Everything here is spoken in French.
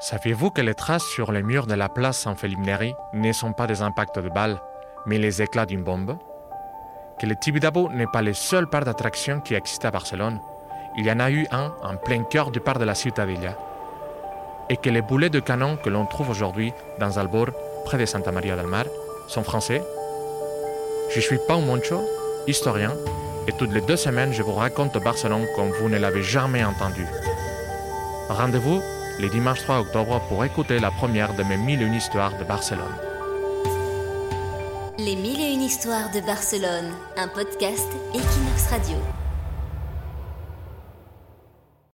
Saviez-vous que les traces sur les murs de la place Saint-Philippe Neri ne sont pas des impacts de balles, mais les éclats d'une bombe? Que le Tibidabo n'est pas le seul parc d'attractions qui existe à Barcelone. Il y en a eu un en plein cœur du parc de la Ciutadella. Et que les boulets de canon que l'on trouve aujourd'hui dans Albor, près de Santa Maria del Mar, sont français? Je suis Pau Moncho, historien, et toutes les deux semaines, je vous raconte Barcelone comme vous ne l'avez jamais entendu. Rendez-vous les dimanches 3 octobre pour écouter la première de mes mille et une histoires de Barcelone. Les mille et une histoires de Barcelone, un podcast Equinox Radio.